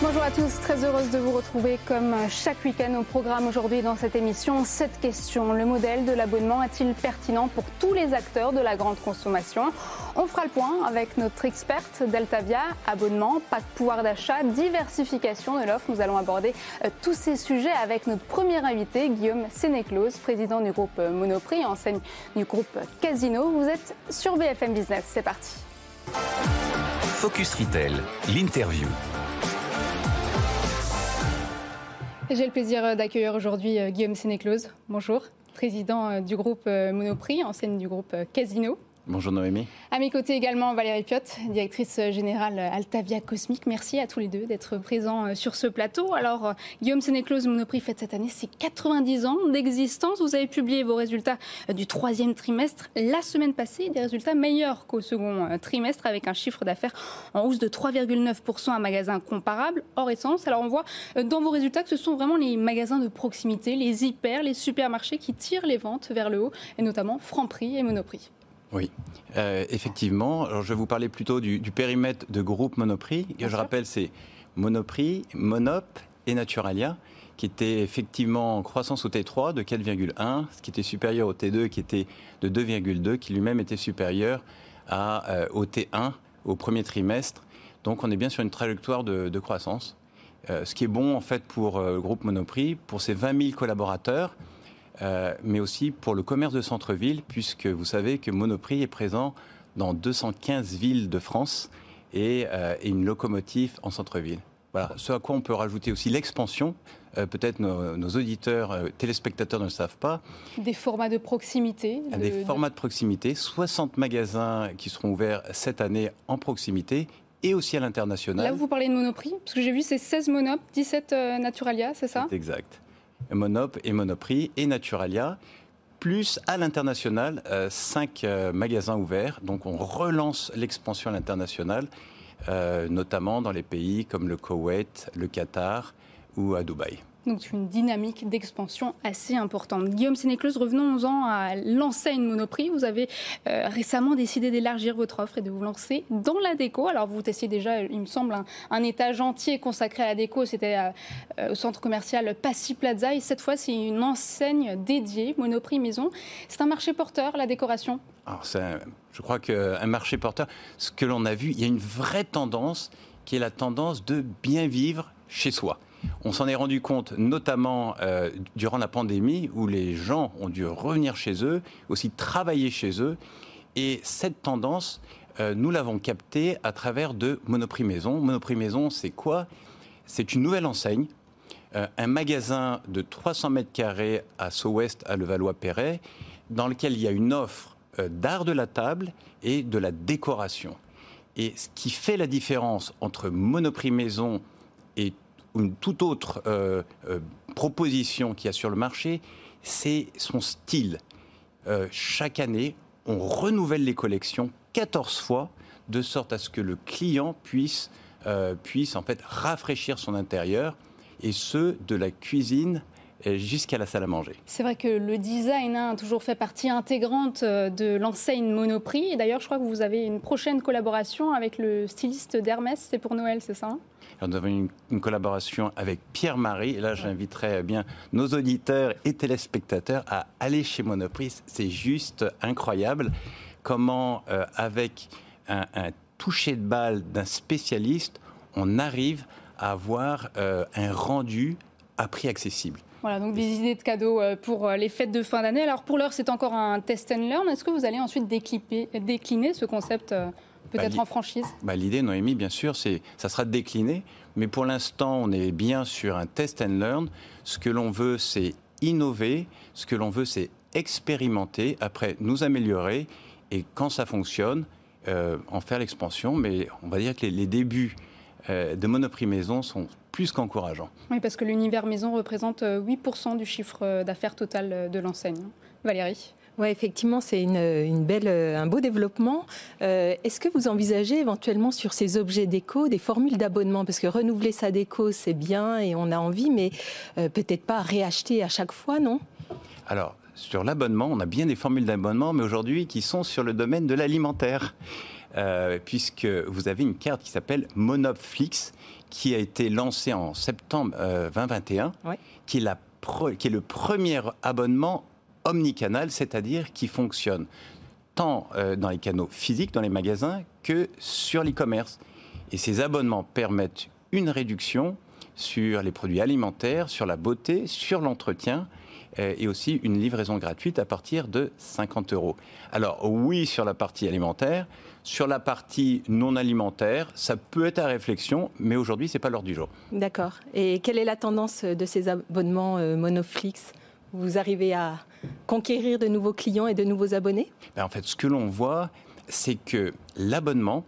Bonjour à tous, très heureuse de vous retrouver comme chaque week-end au programme aujourd'hui dans cette émission. Cette question, le modèle de l'abonnement est-il pertinent pour tous les acteurs de la grande consommation? On fera le point avec notre experte Deltavia, abonnement, pas de pouvoir d'achat, diversification de l'offre. Nous allons aborder euh, tous ces sujets avec notre premier invité, Guillaume Sénéclose, président du groupe Monoprix, enseigne du groupe Casino. Vous êtes sur BFM Business, c'est parti. Focus Retail, l'interview. J'ai le plaisir d'accueillir aujourd'hui euh, Guillaume Sénéclose. Bonjour, président euh, du groupe euh, Monoprix, enseigne du groupe Casino. Bonjour Noémie. À mes côtés également Valérie Piotte, directrice générale Altavia Cosmique. Merci à tous les deux d'être présents euh, sur ce plateau. Alors, euh, Guillaume Sénéclose, Monoprix fête cette année ses 90 ans d'existence. Vous avez publié vos résultats euh, du troisième trimestre la semaine passée, des résultats meilleurs qu'au second trimestre avec un chiffre d'affaires en hausse de 3,9% à magasin comparable, hors essence. Alors, on voit dans vos résultats que ce sont vraiment les magasins de proximité, les hyper, les supermarchés qui tirent les ventes vers le haut, et notamment Franprix et Monoprix. Oui, euh, effectivement. Alors, je vais vous parler plutôt du, périmètre de groupe Monoprix. Que je rappelle, c'est Monoprix, Monop et Naturalia, qui étaient effectivement en croissance au T3 de 4,1, ce qui était supérieur au T2 qui était de 2,2, qui lui-même était supérieur à, euh, au T1 au premier trimestre. Donc on est bien sur une trajectoire de, croissance. Euh, ce qui est bon en fait pour le groupe Monoprix, pour ses 20 000 collaborateurs, euh, mais aussi pour le commerce de centre-ville, puisque vous savez que Monoprix est présent dans 215 villes de France et, euh, une locomotive en centre-ville. Voilà. Ce à quoi on peut rajouter aussi l'expansion. Euh, peut-être nos, auditeurs, téléspectateurs ne le savent pas. Des formats de proximité. Des formats de proximité. 60 magasins qui seront ouverts cette année en proximité et aussi à l'international. Là, vous parlez de Monoprix Parce que j'ai vu, c'est 16 Monop, 17 Naturalia, c'est ça? Exact. Monop et Monoprix et Naturalia plus à l'international, euh, cinq euh, magasins ouverts. Donc on relance l'expansion à l'international, euh, notamment dans les pays comme le Koweït, le Qatar ou à Dubaï donc une dynamique d'expansion assez importante. Guillaume Sénécleuse, revenons-en à l'enseigne Monoprix. Vous avez euh, récemment décidé d'élargir votre offre et de vous lancer dans la déco. Alors vous testiez déjà, il me semble, un, étage entier consacré à la déco. C'était euh, euh, au centre commercial Passy Plaza. Et cette fois, c'est une enseigne dédiée, Monoprix Maison. C'est un marché porteur, la décoration? Alors je crois qu'un marché porteur, ce que l'on a vu, il y a une vraie tendance qui est la tendance de bien vivre chez soi. On s'en est rendu compte notamment euh, durant la pandémie où les gens ont dû revenir chez eux, aussi travailler chez eux. Et cette tendance, euh, nous l'avons captée à travers de Monoprix Maison. Monoprix Maison, c'est quoi? C'est une nouvelle enseigne, euh, un magasin de 300 mètres carrés à Sceaux-Ouest, à Levallois-Perret, dans lequel il y a une offre d'art de la table et de la décoration. Et ce qui fait la différence entre Monoprix Maison une toute autre euh, euh, proposition qu'il y a sur le marché, c'est son style. Euh, chaque année, on renouvelle les collections 14 fois, de sorte à ce que le client puisse, puisse en fait rafraîchir son intérieur, et ce, de la cuisine jusqu'à la salle à manger. C'est vrai que le design a toujours fait partie intégrante de l'enseigne Monoprix. D'ailleurs, je crois que vous avez une prochaine collaboration avec le styliste d'Hermès. C'est pour Noël, c'est ça? Nous avons une, collaboration avec Pierre-Marie. Et là, j'inviterai bien nos auditeurs et téléspectateurs à aller chez Monoprix. C'est juste incroyable comment, euh, avec un, toucher de balle d'un spécialiste, on arrive à avoir euh, un rendu à prix accessible. Voilà, donc des idées de cadeaux euh, pour les fêtes de fin d'année. Alors pour l'heure, c'est encore un test and learn. Est-ce que vous allez ensuite décliner ce concept Peut-être bah, en franchise? bah, L'idée, Noémie, bien sûr, c'est ça sera décliné. Mais pour l'instant, on est bien sur un test and learn. Ce que l'on veut, c'est innover. Ce que l'on veut, c'est expérimenter, après nous améliorer. Et quand ça fonctionne, euh, en faire l'expansion. Mais on va dire que les, débuts euh, de Monoprix Maison sont plus qu'encourageants. Oui, parce que l'univers maison représente 8% euh, du chiffre d'affaires total de l'enseigne. Valérie? Oui, effectivement, c'est une, belle, un beau développement. Euh, est-ce que vous envisagez éventuellement sur ces objets déco des formules d'abonnement? Parce que renouveler sa déco, c'est bien et on a envie, mais euh, peut-être pas réacheter à chaque fois, non? Alors, sur l'abonnement, on a bien des formules d'abonnement, mais aujourd'hui qui sont sur le domaine de l'alimentaire. Euh, puisque vous avez une carte qui s'appelle Monopflix, qui a été lancée en septembre 2021, euh, qui, est qui est le premier abonnement omnicanal, c'est-à-dire qui fonctionne tant euh, dans les canaux physiques, dans les magasins, que sur l'e-commerce. Et ces abonnements permettent une réduction sur les produits alimentaires, sur la beauté, sur l'entretien et aussi une livraison gratuite à partir de 50 euros. Alors oui sur la partie alimentaire, sur la partie non alimentaire, ça peut être à réflexion, mais aujourd'hui, ce n'est pas l'heure du jour. D'accord. Et quelle est la tendance de ces abonnements euh, Monoflix? Vous arrivez à conquérir de nouveaux clients et de nouveaux abonnés ben, En fait, ce que l'on voit, c'est que l'abonnement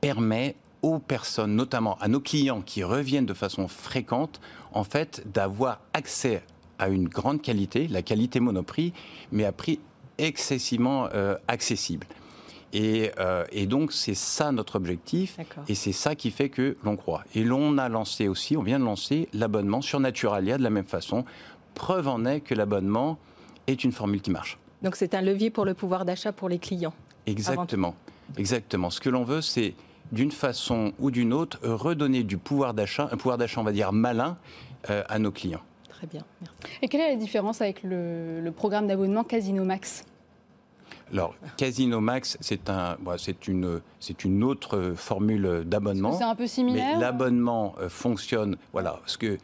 permet aux personnes, notamment à nos clients qui reviennent de façon fréquente, en fait, d'avoir accès à une grande qualité, la qualité Monoprix, mais à prix excessivement euh, accessible. Euh, et, donc, c'est ça notre objectif. Et c'est ça qui fait que l'on croit. Et l'on a lancé aussi, on vient de lancer l'abonnement sur Naturalia de la même façon. Preuve en est que l'abonnement est une formule qui marche. Donc, c'est un levier pour le pouvoir d'achat pour les clients. Exactement. Exactement. Ce que l'on veut, c'est d'une façon ou d'une autre redonner du pouvoir d'achat, un pouvoir d'achat, on va dire, malin euh, à nos clients. Très bien, merci. Et quelle est la différence avec le, le programme d'abonnement Casino Max? Alors, Casino Max, c'est un, c'est une, c'est une autre formule d'abonnement. C'est un peu similaire? Mais l'abonnement euh, fonctionne, voilà, parce que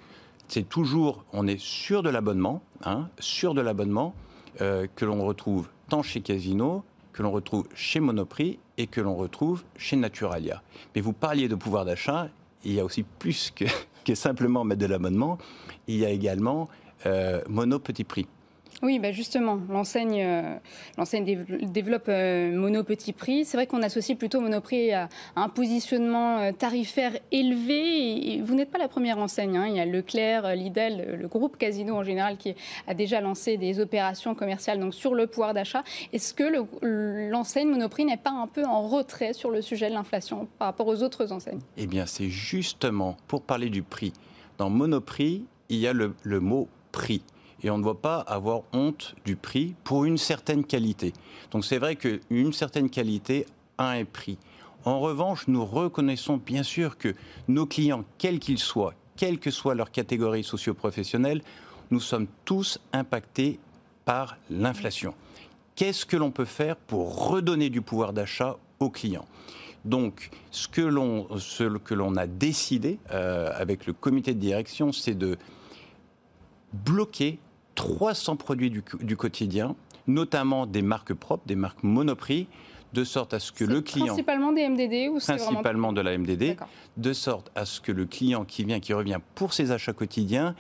c'est toujours, on est sûr de l'abonnement, hein, sûr de l'abonnement euh, que l'on retrouve tant chez Casino, que l'on retrouve chez Monoprix et que l'on retrouve chez Naturalia. Mais vous parliez de pouvoir d'achat, il y a aussi plus que, simplement mettre de l'abonnement, il y a également euh, Mono Petit Prix. Oui, bah justement, l'enseigne, euh, développe euh, Mono Petit Prix. C'est vrai qu'on associe plutôt Monoprix à, un positionnement euh, tarifaire élevé. Vous n'êtes pas la première enseigne. Hein. Il y a Leclerc, Lidl, le groupe Casino en général qui a déjà lancé des opérations commerciales sur le pouvoir d'achat. Est-ce que l'enseigne Monoprix n'est pas un peu en retrait sur le sujet de l'inflation par rapport aux autres enseignes? Eh bien, c'est justement pour parler du prix. Dans Monoprix, il y a le mot prix et on ne doit pas avoir honte du prix pour une certaine qualité. Donc c'est vrai qu'une certaine qualité a un prix. En revanche, nous reconnaissons bien sûr que nos clients, quels qu'ils soient, quelle que soit leur catégorie socio-professionnelle, nous sommes tous impactés par l'inflation. Qu'est-ce que l'on peut faire pour redonner du pouvoir d'achat aux clients? Donc, ce que l'on a décidé euh, avec le comité de direction, c'est de bloquer 300 produits du, quotidien, notamment des marques propres, des marques Monoprix, de sorte à ce que le client... Principalement des MDD ou Principalement de la MDD, de sorte à ce que le client qui vient, qui revient pour ses achats quotidiens,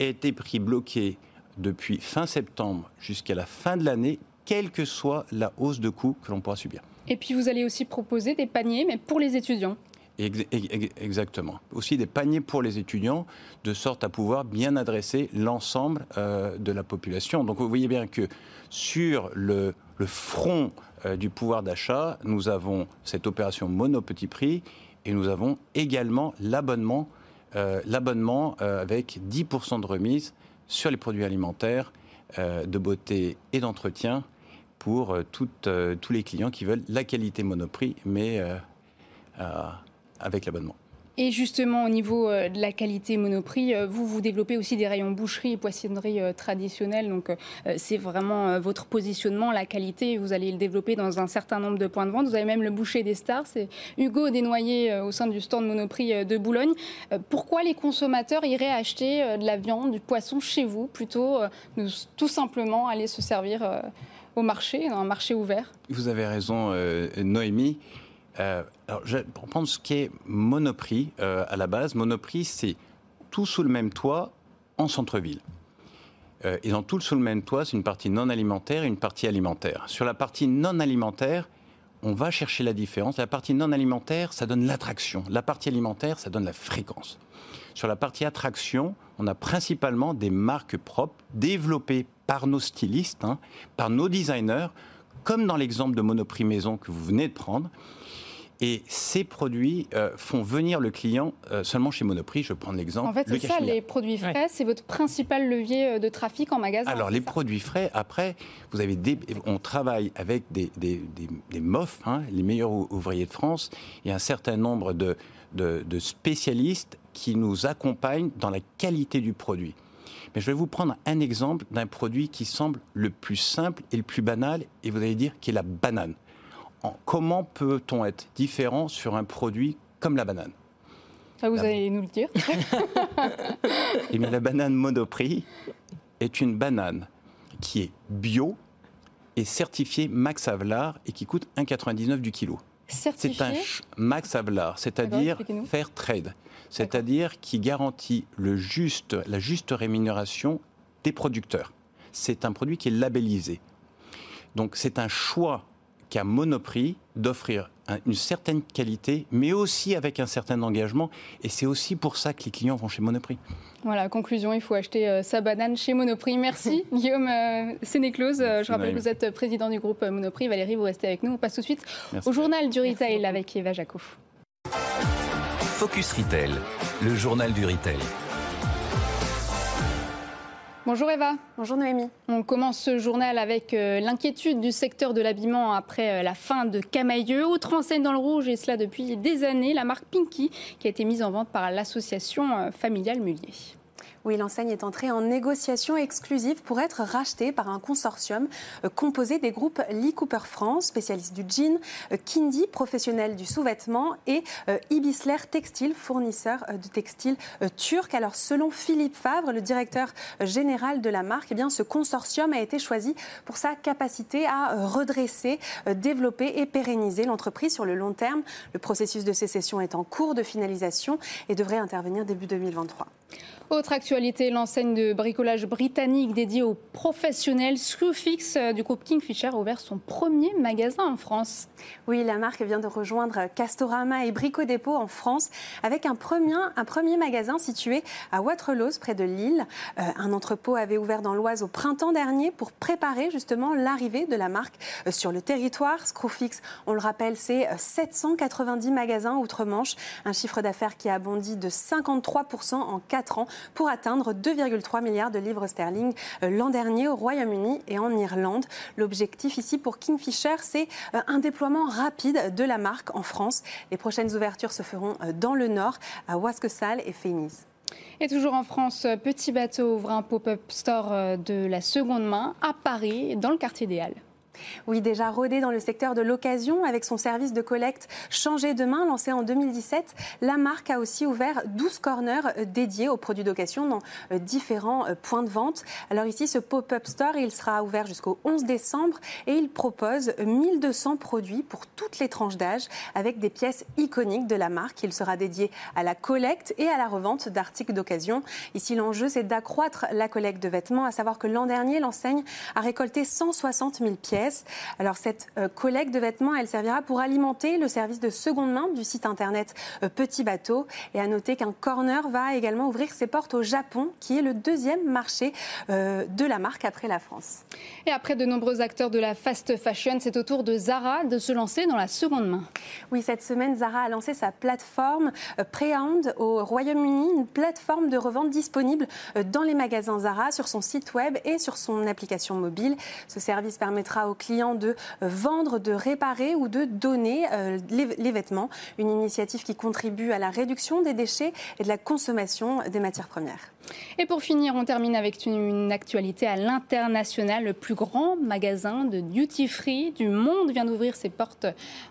ait été pris bloqué depuis fin septembre jusqu'à la fin de l'année, quelle que soit la hausse de coût que l'on pourra subir. Et puis vous allez aussi proposer des paniers, mais pour les étudiants. Exactement. Aussi des paniers pour les étudiants, de sorte à pouvoir bien adresser l'ensemble euh, de la population. Donc vous voyez bien que sur le, front euh, du pouvoir d'achat, nous avons cette opération mono petit prix et nous avons également l'abonnement, euh, l'abonnement avec 10% de remise sur les produits alimentaires, de beauté et d'entretien pour tous les clients qui veulent la qualité monoprix, mais avec l'abonnement. Et justement, au niveau euh, de la qualité Monoprix, euh, vous, vous développez aussi des rayons boucherie et poissonnerie euh, traditionnels. Donc, c'est vraiment votre positionnement, la qualité. Vous allez le développer dans un certain nombre de points de vente. Vous avez même le boucher des stars. C'est Hugo Desnoyers au sein du stand Monoprix de Boulogne. Pourquoi les consommateurs iraient acheter de la viande, du poisson chez vous, plutôt que tout simplement aller se servir au marché, dans un marché ouvert? Vous avez raison, Noémie. Euh, alors, je, pour prendre ce qui est Monoprix euh, à la base, Monoprix, c'est tout sous le même toit en centre-ville. Euh, et dans tout sous le même toit, c'est une partie non alimentaire et une partie alimentaire. Sur la partie non alimentaire, on va chercher la différence. La partie non alimentaire, ça donne l'attraction. La partie alimentaire, ça donne la fréquence. Sur la partie attraction, on a principalement des marques propres développées par nos stylistes, hein, par nos designers, comme dans l'exemple de Monoprix Maison que vous venez de prendre, Et ces produits euh, font venir le client euh, seulement chez Monoprix. Je prends l'exemple. En fait, le c'est ça, cachemire. les produits frais, c'est votre principal levier euh, de trafic en magasin. Alors, les ça produits frais, après, vous avez des, on travaille avec des, des, des, des MOF, hein, les meilleurs ou- ouvriers de France, et un certain nombre de, de, de spécialistes qui nous accompagnent dans la qualité du produit. Mais je vais vous prendre un exemple d'un produit qui semble le plus simple et le plus banal, et vous allez dire qui est la banane. En- comment peut-on être différent sur un produit comme la banane? Ça, vous la- allez nous le dire. Eh bien, la banane Monoprix est une banane qui est bio et certifiée Max Havelaar et qui coûte 1,99 du kilo. C'est un Max Havelaar, c'est-à-dire fair trade, c'est-à-dire qui garantit le juste, la juste rémunération des producteurs. C'est un produit qui est labellisé. Donc c'est un choix qu'a Monoprix d'offrir un- une certaine qualité, mais aussi avec un certain engagement. Et c'est aussi pour ça que les clients vont chez Monoprix. Voilà, conclusion, il faut acheter euh, sa banane chez Monoprix. Merci Guillaume euh, Sénéclose. Euh, je rappelle que vous êtes président du groupe Monoprix. Valérie, vous restez avec nous. On passe tout de suite Merci. au journal du retail avec Eva Jaco. Focus Retail, le journal du retail. Bonjour Eva. Bonjour Noémie. On commence ce journal avec euh, l'inquiétude du secteur de l'habillement après euh, la fin de Camailleux. Autre enseigne dans le rouge, et cela depuis des années, la marque Pinky, qui a été mise en vente par l'association euh, familiale Mullier. Oui, l'enseigne est entrée en négociation exclusive pour être rachetée par un consortium euh, composé des groupes Lee Cooper France, spécialiste du jean, euh, Kindy, professionnel du sous-vêtement, et euh, Ibisler Textile, fournisseur de textiles turc. Alors, selon Philippe Favre, le directeur général de la marque, eh bien, ce consortium a été choisi pour sa capacité à redresser, développer et pérenniser l'entreprise sur le long terme. Le processus de sécession est en cours de finalisation et devrait intervenir début 2023. Autre actualité, l'enseigne de bricolage britannique dédiée aux professionnels Screwfix euh, du groupe Kingfisher a ouvert son premier magasin en France. Oui, la marque vient de rejoindre Castorama et Brico Dépôt en France avec un premier, un premier magasin situé à Waterloo, près de Lille. Euh, un entrepôt avait ouvert dans l'Oise au printemps dernier pour préparer justement l'arrivée de la marque euh, sur le territoire. Screwfix, on le rappelle, c'est euh, 790 magasins outre-Manche, un chiffre d'affaires qui a bondi de 53% en 4 ans pour atteindre 2,3 milliards de livres sterling euh, l'an dernier au Royaume-Uni et en Irlande. L'objectif ici pour Kingfisher, c'est euh, un déploiement rapide de la marque en France. Les prochaines ouvertures se feront euh, dans le nord, à Ouasquesal et Fénis. Et toujours en France, Petit Bateau ouvre un pop-up store de la seconde main à Paris, dans le quartier des Halles. Oui, déjà rodé dans le secteur de l'occasion avec son service de collecte Changer de main lancé en 2017, la marque a aussi ouvert 12 corners euh, dédiés aux produits d'occasion dans euh, différents euh, points de vente. Alors ici, ce pop-up store, il sera ouvert jusqu'au 11 décembre et il propose 1200 produits pour toutes les tranches d'âge avec des pièces iconiques de la marque. Il sera dédié à la collecte et à la revente d'articles d'occasion. Ici, l'enjeu, c'est d'accroître la collecte de vêtements, à savoir que l'an dernier, l'enseigne a récolté 160 000 pièces. Alors cette euh, collecte de vêtements, elle servira pour alimenter le service de seconde main du site internet euh, Petit Bateau. Et à noter qu'un corner va également ouvrir ses portes au Japon, qui est le deuxième marché euh, de la marque après la France. Et après de nombreux acteurs de la fast fashion, c'est au tour de Zara de se lancer dans la seconde main. Oui, cette semaine, Zara a lancé sa plateforme Prehound au Royaume-Uni, une plateforme de revente disponible dans les magasins Zara, sur son site web et sur son application mobile. Ce service permettra aux clients de vendre, de réparer ou de donner euh, les, les vêtements. Une initiative qui contribue à la réduction des déchets et de la consommation des matières premières. Et pour finir, on termine avec une, une actualité à l'international. Le plus grand magasin de duty-free du monde vient d'ouvrir ses portes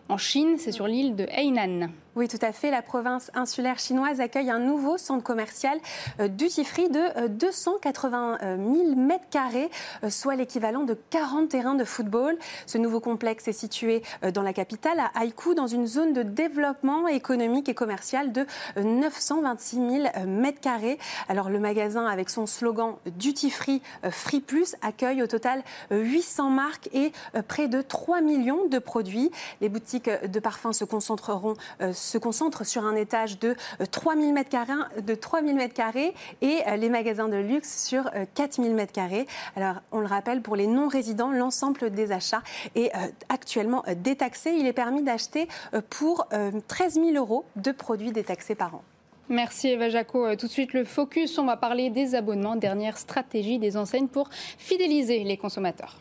en Chine. C'est sur l'île de Hainan. Oui, tout à fait. La province insulaire chinoise accueille un nouveau centre commercial euh, duty-free de euh, 280 000 mètres carrés, euh, soit l'équivalent de 40 terrains de football. Ce nouveau complexe est situé euh, dans la capitale, à Haikou, dans une zone de développement économique et commercial de euh, 926 000 mètres carrés. Alors, le magasin avec son slogan Duty Free, Free Plus, accueille au total 800 marques et près de 3 millions de produits. Les boutiques de parfums se concentreront, se concentrent sur un étage de 3000 m carrés, de 3000 m carrés et les magasins de luxe sur 4000 m carrés. Alors, on le rappelle, pour les non-résidents, l'ensemble des achats est actuellement détaxé. Il est permis d'acheter pour 13 000 euros de produits détaxés par an. Merci Eva Jaco. Euh, tout de suite, le focus, on va parler des abonnements, dernière stratégie des enseignes pour fidéliser les consommateurs.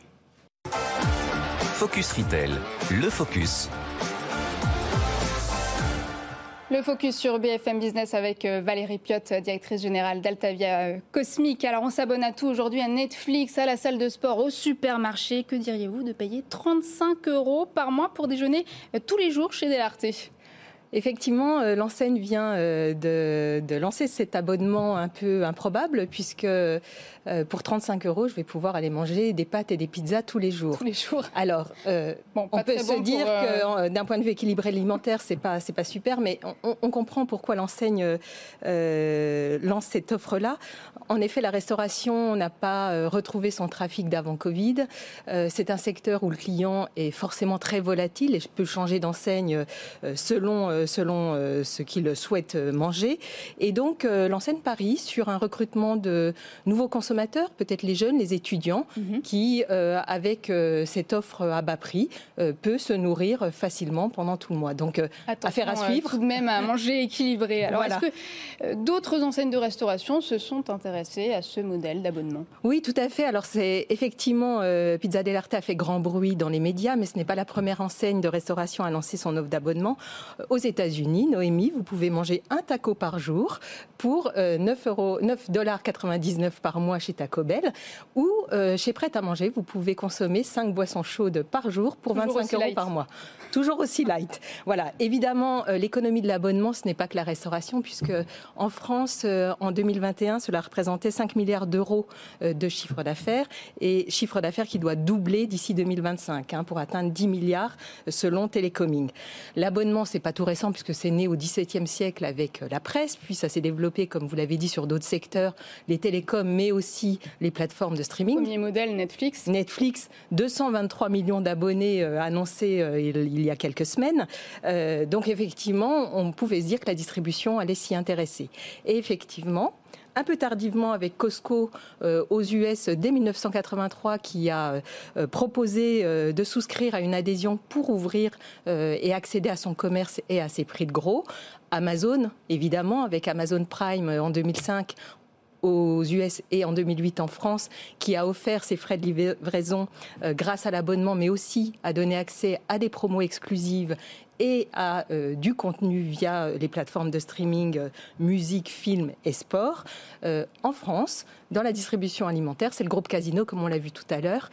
Focus Retail, le focus. Le focus sur BFM Business avec euh, Valérie Piotte, directrice générale d'Altavia euh, Cosmique. Alors on s'abonne à tout aujourd'hui, à Netflix, à la salle de sport, au supermarché. Que diriez-vous de payer 35 euros par mois pour déjeuner tous les jours chez Delarte? Effectivement, euh, l'enseigne vient euh, de, lancer cet abonnement un peu improbable, puisque euh, pour 35 euros, je vais pouvoir aller manger des pâtes et des pizzas tous les jours. Tous les jours. Alors, on peut se dire que d'un point de vue équilibré alimentaire, c'est pas c'est pas super, mais on, comprend pourquoi l'enseigne lance cette offre-là. En effet, la restauration n'a pas retrouvé son trafic d'avant Covid. c'est un secteur où le client est forcément très volatile et peut changer d'enseigne selon selon euh, ce qu'ils souhaitent manger. Et donc, euh, l'enseigne Paris, sur un recrutement de nouveaux consommateurs, peut-être les jeunes, les étudiants, mhm. qui, euh, avec cette offre à bas prix, peut se nourrir facilement pendant tout le mois. Donc, affaire à suivre. tout de même à manger équilibré. Alors, est-ce que d'autres enseignes de restauration se sont intéressées à ce modèle d'abonnement? Oui, tout à fait. Alors, c'est effectivement, Pizza Dell'Arte a fait grand bruit dans les médias, mais ce n'est pas la première enseigne de restauration à lancer son offre d'abonnement. Aux États-Unis, Noémie, vous pouvez manger un taco par jour pour 9 euh, euros, 9,99 par mois chez Taco Bell ou euh, chez Prêt à manger, vous pouvez consommer 5 boissons chaudes par jour pour 25 euros par mois. Toujours aussi light. Voilà. Évidemment, euh, l'économie de l'abonnement, ce n'est pas que la restauration, puisque en France, en 2021, cela représentait 5 milliards d'euros de chiffre d'affaires et chiffre d'affaires qui doit doubler d'ici 2025 hein, pour atteindre 10 milliards selon Télécoming. L'abonnement, c'est pas tout récent puisque c'est né au XVIIe siècle avec euh, la presse, puis ça s'est développé, comme vous l'avez dit, sur d'autres secteurs, les télécoms, mais aussi les plateformes de streaming. Premier modèle, Netflix. Netflix, 223 millions d'abonnés euh, annoncés euh, il y a quelques semaines. donc effectivement, on pouvait se dire que la distribution allait s'y intéresser. Et effectivement, un peu tardivement avec Costco euh, aux US dès 1983 qui a euh, proposé euh, de souscrire à une adhésion pour ouvrir et accéder à son commerce et à ses prix de gros. Amazon, évidemment, avec Amazon Prime en 2005, aux US et en 2008 en France, qui a offert ses frais de livraison grâce à l'abonnement, mais aussi a donné accès à des promos exclusives et à euh, du contenu via les plateformes de streaming euh, musique, film et sport. Euh, en France, dans la distribution alimentaire, c'est le groupe Casino, comme on l'a vu tout à l'heure,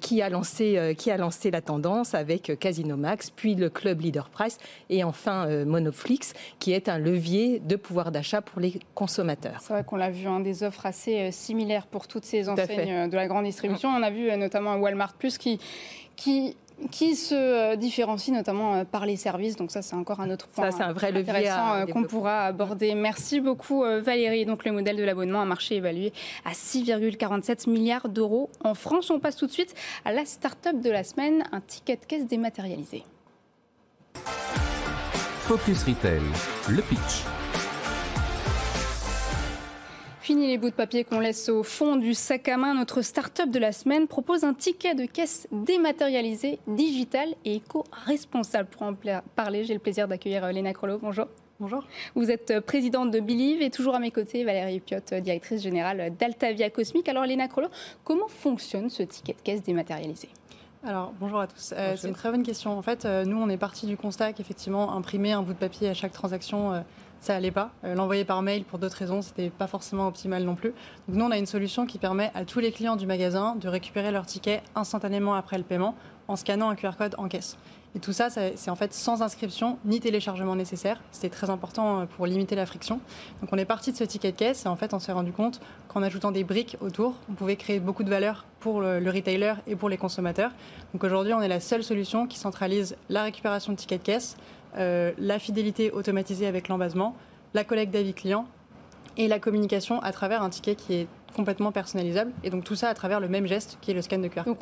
qui, a lancé, qui a lancé la tendance avec Casino Max, puis le club Leader Price et enfin Monoflix, qui est un levier de pouvoir d'achat pour les consommateurs. C'est vrai qu'on l'a vu, hein, des offres assez similaires pour toutes ces enseignes de la grande distribution. On a vu notamment Walmart Plus qui qui qui se euh, différencie notamment euh, par les services. Donc ça, c'est encore un autre point ça, c'est un vrai levier euh, qu'on pourra aborder. Merci beaucoup Valérie. Donc le modèle de l'abonnement, un marché évalué à 6,47 milliards d'euros en France. On passe tout de suite à la start-up de la semaine, un ticket de caisse dématérialisé. Focus Retail, le pitch. Fini les bouts de papier qu'on laisse au fond du sac à main. Notre start-up de la semaine propose un ticket de caisse dématérialisé, digital et éco-responsable. Pour en parler, j'ai le plaisir d'accueillir euh, Léna Crollo. Bonjour. Bonjour. Vous êtes euh, présidente de Believe et toujours à mes côtés Valérie Piotte, euh, directrice générale d'Altavia Cosmique. Alors Léna Crollo, comment fonctionne ce ticket de caisse dématérialisé? Alors, bonjour à tous. c'est une très bonne question. En fait, nous, on est parti du constat qu'effectivement, imprimer un bout de papier à chaque transaction, ça allait pas. Euh, l'envoyer par mail pour d'autres raisons, c'était pas forcément optimal non plus. Donc nous, on a une solution qui permet à tous les clients du magasin de récupérer leur ticket instantanément après le paiement en scannant un QR code en caisse. Et tout ça, c'est en fait sans inscription ni téléchargement nécessaire. C'était très important euh, pour limiter la friction. Donc on est parti de ce ticket de caisse et en fait on s'est rendu compte qu'en ajoutant des briques autour, on pouvait créer beaucoup de valeur pour le, retailer et pour les consommateurs. Donc aujourd'hui on est la seule solution qui centralise la récupération de tickets de caisse, euh, la fidélité automatisée avec l'embasement, la collecte d'avis clients et la communication à travers un ticket qui est complètement personnalisable. Et donc tout ça à travers le même geste qui est le scan de QR. Donc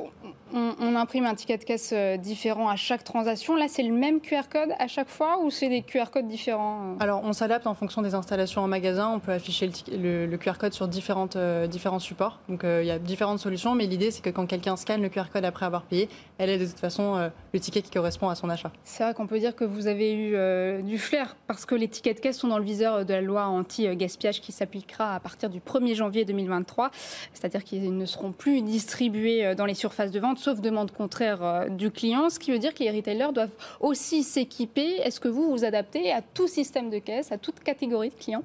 on, imprime un ticket de caisse euh, différent à chaque transaction. Là, c'est le même QR code à chaque fois ou c'est des QR codes différents euh Alors on s'adapte en fonction des installations en magasin. On peut afficher le, QR code sur différentes, euh, différents supports. Donc il y a différentes solutions, mais l'idée c'est que quand quelqu'un scanne le QR code après avoir payé, elle est de toute façon le ticket qui correspond à son achat. C'est vrai qu'on peut dire que vous avez eu du flair parce que les tickets de caisse sont dans le viseur de la loi anti-gaspillage qui s'appliquera à partir du 1er janvier 2023. C'est-à-dire qu'ils ne seront plus distribués dans les surfaces de vente sauf demande contraire euh, du client, ce qui veut dire que les retailers doivent aussi s'équiper. Est-ce que vous vous adaptez à tout système de caisse, à toute catégorie de clients?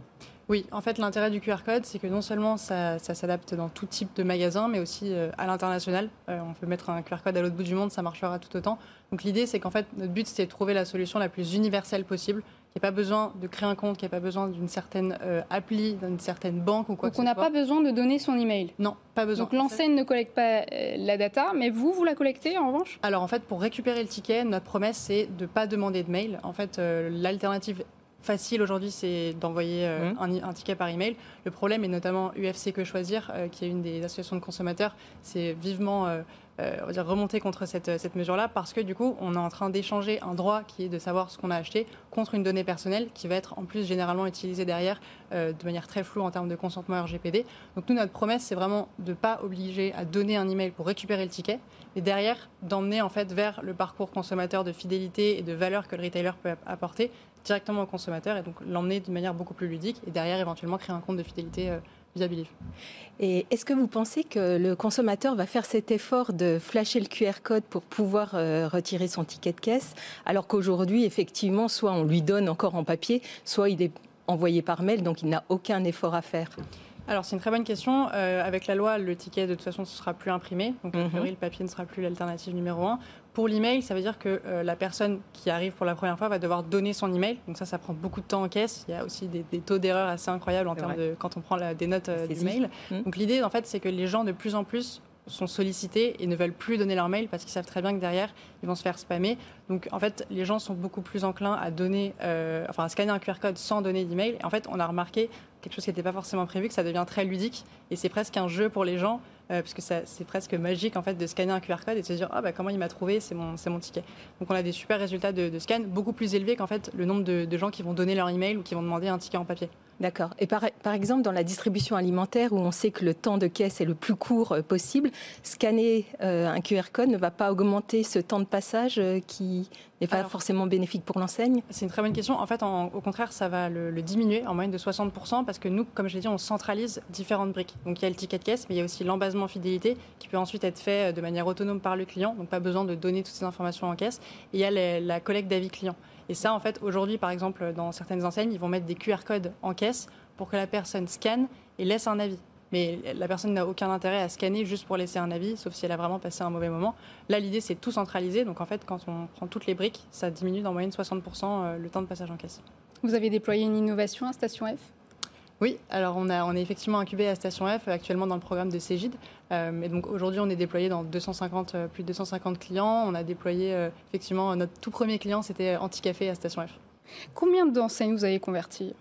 Oui, en fait, l'intérêt du QR code, c'est que non seulement ça, s'adapte dans tout type de magasin, mais aussi euh, à l'international. Euh, on peut mettre un QR code à l'autre bout du monde, ça marchera tout autant. Donc l'idée, c'est qu'en fait, notre but, c'est de trouver la solution la plus universelle possible qu'il n'y ait pas besoin de créer un compte, qu'il n'y ait pas besoin d'une certaine euh, appli, d'une certaine banque ou quoi Donc on n'a pas besoin de donner son email Non, pas besoin. Donc l'enseigne ne collecte pas euh, la data, mais vous, vous la collectez en revanche? Alors en fait, pour récupérer le ticket, notre promesse, c'est de ne pas demander de mail. En fait, euh, l'alternative facile aujourd'hui, c'est d'envoyer mmh. un, ticket par email. Le problème, et notamment UFC Que Choisir, qui est une des associations de consommateurs, c'est vivement euh, on va dire remonter contre cette, cette mesure-là parce que du coup, on est en train d'échanger un droit qui est de savoir ce qu'on a acheté contre une donnée personnelle qui va être en plus généralement utilisée derrière euh, de manière très floue en termes de consentement RGPD. Donc nous, notre promesse, c'est vraiment de ne pas obliger à donner un email pour récupérer le ticket, mais derrière d'emmener en fait vers le parcours consommateur de fidélité et de valeur que le retailer peut apporter directement au consommateur et donc l'emmener d'une manière beaucoup plus ludique et derrière éventuellement créer un compte de fidélité euh, et est-ce que vous pensez que le consommateur va faire cet effort de flasher le QR code pour pouvoir euh, retirer son ticket de caisse, alors qu'aujourd'hui, effectivement, soit on lui donne encore en papier, soit il est envoyé par mail, donc il n'a aucun effort à faire? Alors c'est une très bonne question. Euh, avec la loi, le ticket de toute façon ne sera plus imprimé, donc a priori mhm. le papier ne sera plus l'alternative numéro un. Pour l'email, ça veut dire que euh, la personne qui arrive pour la première fois va devoir donner son email. Donc ça, ça prend beaucoup de temps en caisse. Il y a aussi des, taux d'erreur assez incroyables en termes de quand on prend la, des notes euh, d'email. Mhm. Donc l'idée, en fait, c'est que les gens de plus en plus sont sollicités et ne veulent plus donner leur mail parce qu'ils savent très bien que derrière, ils vont se faire spammer. Donc, en fait, les gens sont beaucoup plus enclins à donner, euh, enfin, à scanner un QR code sans donner d'email. Et en fait, on a remarqué quelque chose qui n'était pas forcément prévu, que ça devient très ludique et c'est presque un jeu pour les gens euh, parce que c'est presque magique en fait de scanner un QR code et de se dire ah bah comment il m'a trouvé, c'est mon, mon ticket. Donc on a des super résultats de, scan, beaucoup plus élevés qu'en fait le nombre de, de gens qui vont donner leur email ou qui vont demander un ticket en papier. D'accord. Et par, par, exemple, dans la distribution alimentaire, où on sait que le temps de caisse est le plus court euh, possible, scanner euh, un QR code ne va pas augmenter ce temps de passage euh, qui n'est pas forcément bénéfique pour l'enseigne? C'est une très bonne question. En fait, au contraire, ça va le, diminuer en moyenne de 60% parce que nous, comme je l'ai dit, on centralise différentes briques. Donc il y a le ticket de caisse, mais il y a aussi l'embasement fidélité qui peut ensuite être fait de manière autonome par le client, donc pas besoin de donner toutes ces informations en caisse. Et il y a la collecte d'avis client. Et ça, en fait, aujourd'hui, par exemple, dans certaines enseignes, ils vont mettre des QR codes en caisse pour que la personne scanne et laisse un avis. Mais la personne n'a aucun intérêt à scanner juste pour laisser un avis, sauf si elle a vraiment passé un mauvais moment. Là, l'idée, c'est tout centraliser. Donc, en fait, quand on prend toutes les briques, ça diminue d'en moyenne 60% euh, le temps de passage en caisse. Vous avez déployé une innovation à Station F? Oui, alors on, a, on est effectivement incubé à Station F actuellement dans le programme de Cégide. Euh, et donc aujourd'hui, on est déployé dans 250, euh, plus de 250 clients. On a déployé euh, effectivement notre tout premier client, c'était Anticafé à Station F. Combien d'enseignes vous avez converti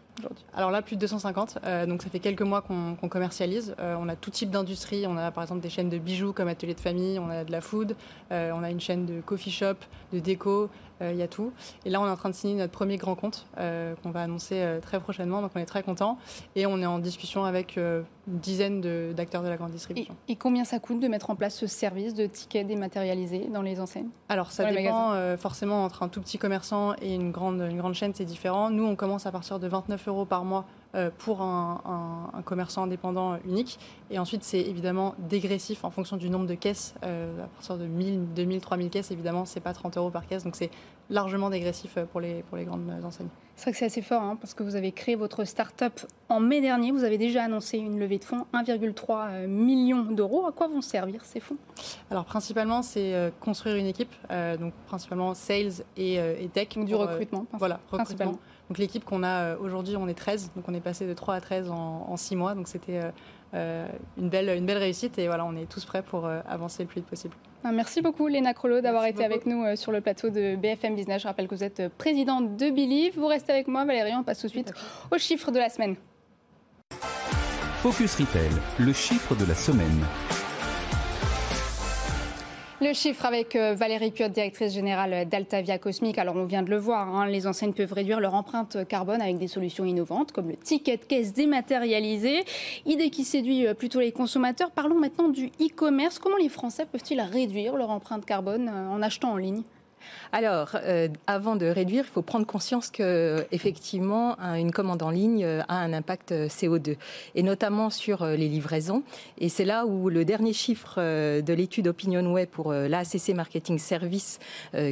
alors là, plus de 250. Euh, donc ça fait quelques mois qu'on commercialise. Euh, on a tout type d'industrie. On a par exemple des chaînes de bijoux comme Atelier de Famille. On a de la food. Euh, on a une chaîne de coffee shop, de déco. Il y a tout. Et là, on est en train de signer notre premier grand compte qu'on va annoncer très prochainement. Donc on est très content. Et on est en discussion avec une dizaine d'acteurs de, la grande distribution. Et, combien ça coûte de mettre en place ce service de tickets dématérialisés dans les enseignes? Alors ça dépend forcément entre un tout petit commerçant et une grande, une grande chaîne, c'est différent. Nous, on commence à partir de 29 euros par mois euh, pour un, commerçant indépendant unique. Et ensuite, c'est évidemment dégressif en fonction du nombre de caisses. Euh, à partir de 1000, 2000, 3000 caisses, évidemment, c'est pas 30 euros par caisse. Donc, c'est largement dégressif pour les, pour les grandes enseignes. C'est vrai que c'est assez fort, hein, parce que vous avez créé votre start-up en mai dernier. Vous avez déjà annoncé une levée de fonds, 1,3 euh, million d'euros. À quoi vont servir ces fonds? Alors, principalement, c'est construire une équipe, donc principalement sales et, tech. Donc, du recrutement, voilà, recrutement. Donc l'équipe qu'on a euh, aujourd'hui, on est 13, donc on est passé de 3 à 13 en, 6 mois, donc c'était euh, euh, une, belle, une belle réussite et voilà, on est tous prêts pour avancer le plus vite possible. Ah, merci beaucoup Léna Crollo d'avoir été avec nous sur le plateau de BFM Business. Je rappelle que vous êtes présidente de Believe. Vous restez avec moi Valérie, on passe tout de suite aux chiffres de la semaine. Focus Retail, le chiffre de la semaine. Le chiffre avec euh, Valérie Piotte, directrice générale d'Altavia Cosmic. Alors on vient de le voir, hein, les enseignes peuvent réduire leur empreinte carbone avec des solutions innovantes comme le ticket caisse dématérialisé. Idée qui séduit euh, plutôt les consommateurs. Parlons maintenant du e-commerce. Comment les Français peuvent-ils réduire leur empreinte carbone euh, en achetant en ligne? Alors, euh, avant de réduire, il faut prendre conscience que effectivement, une commande en ligne euh, a un impact euh, CO2, et notamment sur les livraisons. Et c'est là où le dernier chiffre de l'étude OpinionWay pour l'ACC Marketing Service,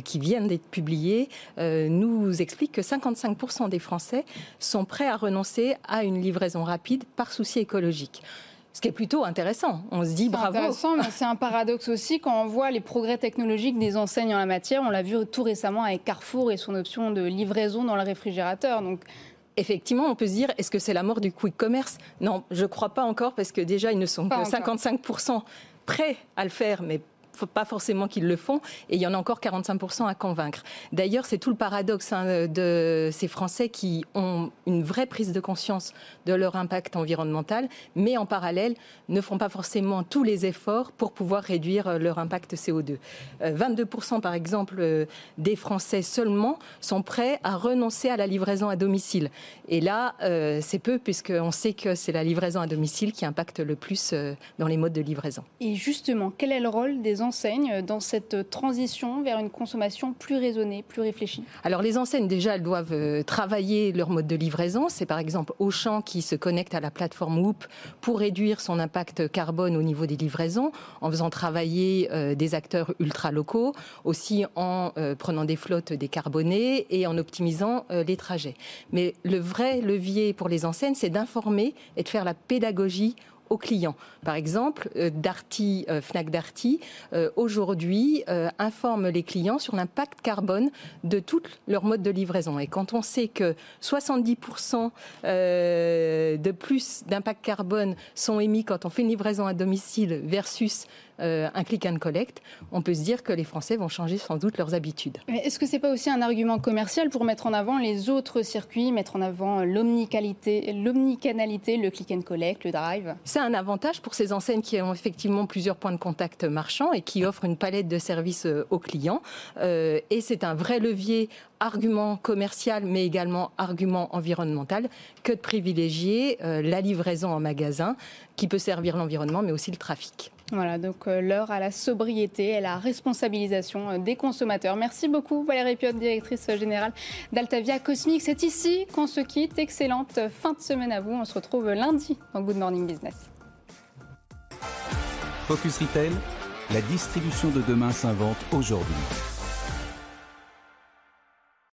qui vient d'être publié, nous explique que 55% des Français sont prêts à renoncer à une livraison rapide par souci écologique. Ce qui est plutôt intéressant. On se dit bravo. Intéressant, mais c'est un paradoxe aussi quand on voit les progrès technologiques des enseignes en la matière. On l'a vu tout récemment avec Carrefour et son option de livraison dans le réfrigérateur. Donc effectivement, on peut se dire, est-ce que c'est la mort du quick commerce? Non, je ne crois pas encore, parce que déjà, ils ne sont que 55% prêts à le faire, mais pas forcément qu'ils le font, et il y en a encore 45% à convaincre. D'ailleurs, c'est tout le paradoxe hein, de ces Français qui ont une vraie prise de conscience de leur impact environnemental, mais en parallèle ne font pas forcément tous les efforts pour pouvoir réduire euh, leur impact CO2. 22% euh, par exemple euh, des Français seulement sont prêts à renoncer à la livraison à domicile. Et là, c'est peu puisqu'on sait que c'est la livraison à domicile qui impacte le plus dans les modes de livraison. Et justement, quel est le rôle des dans cette transition vers une consommation plus raisonnée, plus réfléchie Alors les enseignes, déjà, elles doivent euh, travailler leur mode de livraison. C'est par exemple Auchan qui se connecte à la plateforme Whoop pour réduire son impact carbone au niveau des livraisons, en faisant travailler euh, des acteurs ultra locaux, aussi en euh, prenant des flottes décarbonées et en optimisant les trajets. Mais le vrai levier pour les enseignes, c'est d'informer et de faire la pédagogie clients. Par exemple, euh, Darty, euh, Fnac Darty, euh, aujourd'hui, informe les clients sur l'impact carbone de tout leur mode de livraison. Et quand on sait que 70% de plus d'impact carbone sont émis quand on fait une livraison à domicile versus un click and collect, on peut se dire que les Français vont changer sans doute leurs habitudes. Est-ce que ce n'est pas aussi un argument commercial pour mettre en avant les autres circuits, mettre en avant l'omnicanalité, le click and collect, le drive? C'est un avantage pour ces enseignes qui ont effectivement plusieurs points de contact marchands et qui offrent une palette de services euh, aux clients. Euh, et c'est un vrai levier argument commercial, mais également argument environnemental, que de privilégier la livraison en magasin, qui peut servir l'environnement, mais aussi le trafic. Voilà, donc euh, l'heure à la sobriété et la responsabilisation euh, des consommateurs. Merci beaucoup Valérie Piotte, directrice générale d'Altavia Cosmic. C'est ici qu'on se quitte. Excellente fin de semaine à vous. On se retrouve lundi dans Good Morning Business. Focus Retail, la distribution de demain s'invente aujourd'hui.